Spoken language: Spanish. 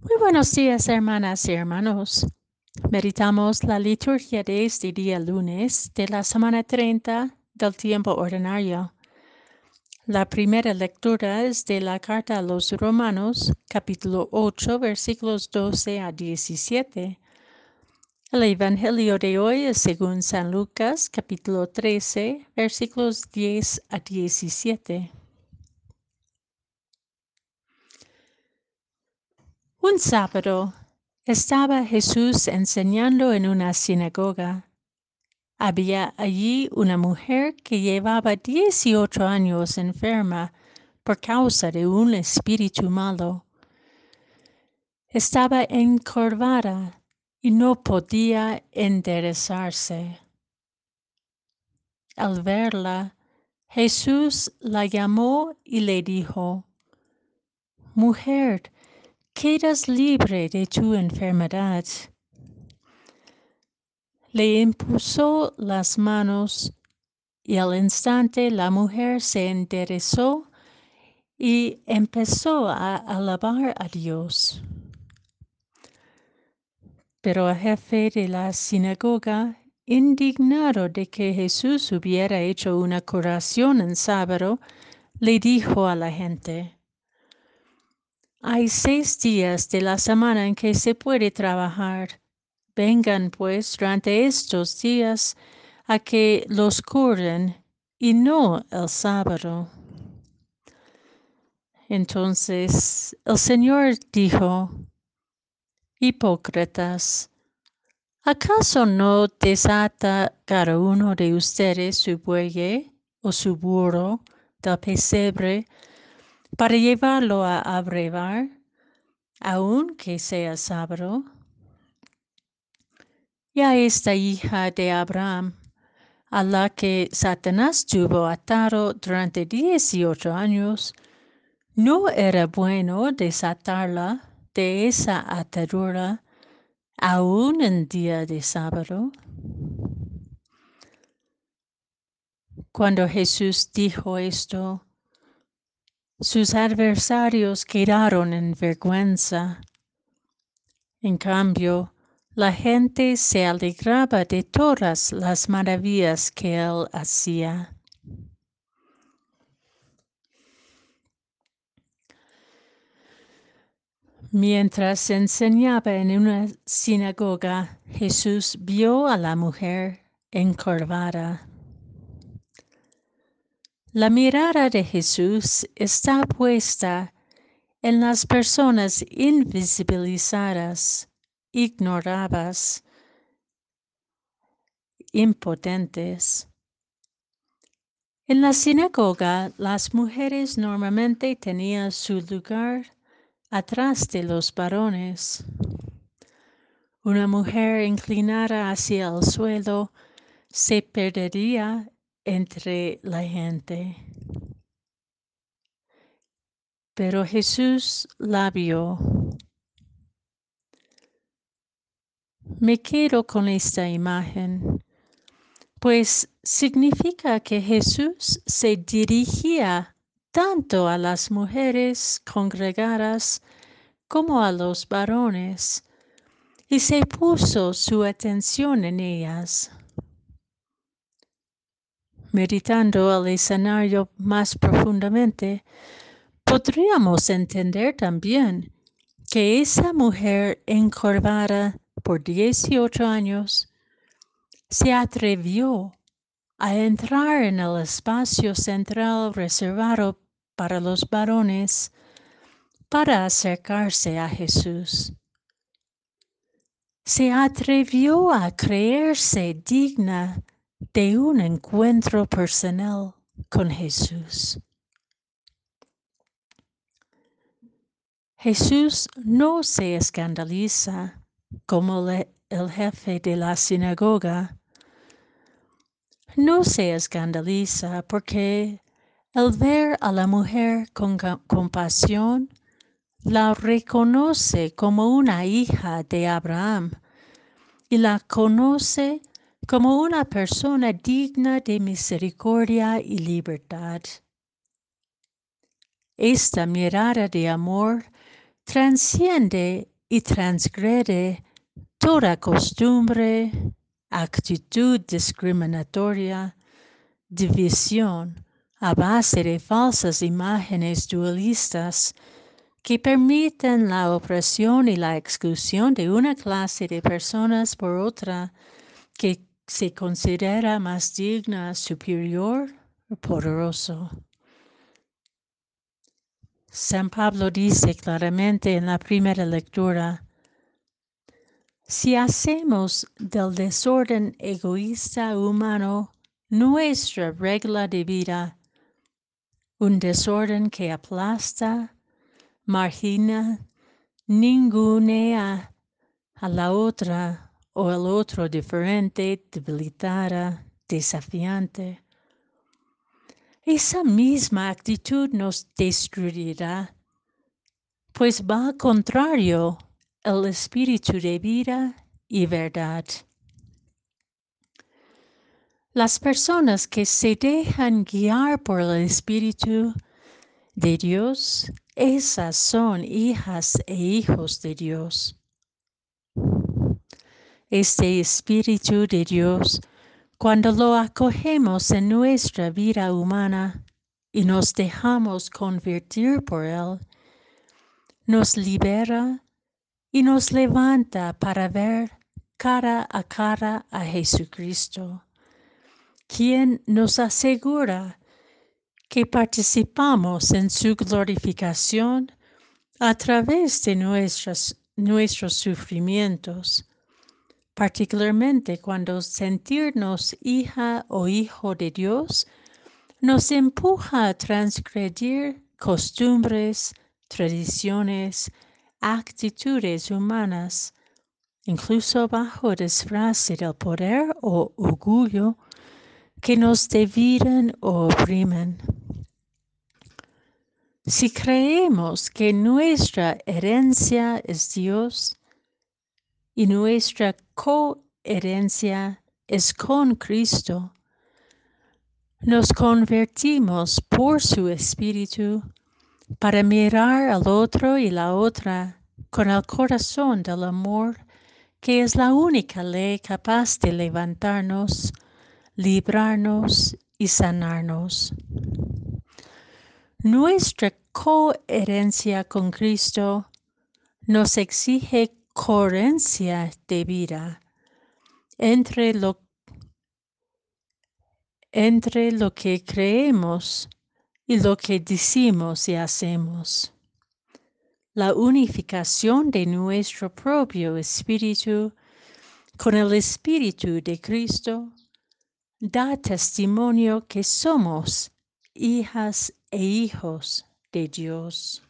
Muy buenos días, hermanas y hermanos. Meditamos la liturgia de este día lunes de la semana 30 del tiempo ordinario. La primera lectura es de la carta a los Romanos, capítulo 8, versículos 12 a 17. El Evangelio de hoy es según San Lucas, capítulo 13, versículos 10 a 17. Un sábado estaba Jesús enseñando en una sinagoga. Había allí una mujer que llevaba dieciocho años enferma por causa de un espíritu malo. Estaba encorvada y no podía enderezarse. Al verla, Jesús la llamó y le dijo, Mujer, quedas libre de tu enfermedad. Le impuso las manos y al instante la mujer se enderezó y empezó a alabar a Dios. Pero el jefe de la sinagoga, indignado de que Jesús hubiera hecho una curación en sábado, le dijo a la gente, hay seis días de la semana en que se puede trabajar. Vengan pues durante estos días a que los curen y no el sábado. Entonces el Señor dijo, Hipócritas, ¿acaso no desata cada uno de ustedes su buey o su burro del pesebre para llevarlo a abrevar, aunque sea sábado. Ya esta hija de Abraham, a la que Satanás tuvo atado durante dieciocho años, no era bueno desatarla de esa atadura aún en día de sábado. Cuando Jesús dijo esto, sus adversarios quedaron en vergüenza. En cambio, la gente se alegraba de todas las maravillas que él hacía. Mientras enseñaba en una sinagoga, Jesús vio a la mujer encorvada. La mirada de Jesús está puesta en las personas invisibilizadas, ignoradas, impotentes. En la sinagoga, las mujeres normalmente tenían su lugar atrás de los varones. Una mujer inclinada hacia el suelo se perdería entre la gente. Pero Jesús la vio. Me quedo con esta imagen, pues significa que Jesús se dirigía tanto a las mujeres congregadas como a los varones y se puso su atención en ellas meditando el escenario más profundamente, podríamos entender también que esa mujer encorvada por 18 años se atrevió a entrar en el espacio central reservado para los varones para acercarse a Jesús. Se atrevió a creerse digna de un encuentro personal con Jesús. Jesús no se escandaliza como el jefe de la sinagoga. No se escandaliza porque el ver a la mujer con compasión la reconoce como una hija de Abraham y la conoce como una persona digna de misericordia y libertad. Esta mirada de amor transciende y transgrede toda costumbre, actitud discriminatoria, división a base de falsas imágenes dualistas que permiten la opresión y la exclusión de una clase de personas por otra que se considera más digna, superior poderoso. San Pablo dice claramente en la primera lectura, si hacemos del desorden egoísta humano nuestra regla de vida, un desorden que aplasta, margina, ningunea a la otra o al otro diferente, debilitada, desafiante. Esa misma actitud nos destruirá, pues va contrario el espíritu de vida y verdad. Las personas que se dejan guiar por el espíritu de Dios, esas son hijas e hijos de Dios. Este espíritu de Dios, cuando lo acogemos en nuestra vida humana y nos dejamos convertir por él, nos libera y nos levanta para ver cara a cara a Jesucristo, quien nos asegura que participamos en su glorificación a través de nuestros sufrimientos, particularmente cuando sentirnos hija o hijo de Dios nos empuja a transgredir costumbres, tradiciones, actitudes humanas, incluso bajo disfraz del poder o orgullo que nos dividen o oprimen. Si creemos que nuestra herencia es Dios y nuestra coherencia es con Cristo, nos convertimos por su Espíritu para mirar al otro y la otra con el corazón del amor, que es la única ley capaz de levantarnos, librarnos y sanarnos. Nuestra coherencia con Cristo nos exige coherencia de vida entre lo, entre lo que creemos y lo que decimos y hacemos. La unificación de nuestro propio espíritu con el espíritu de Cristo da testimonio que somos hijas e hijos de Dios.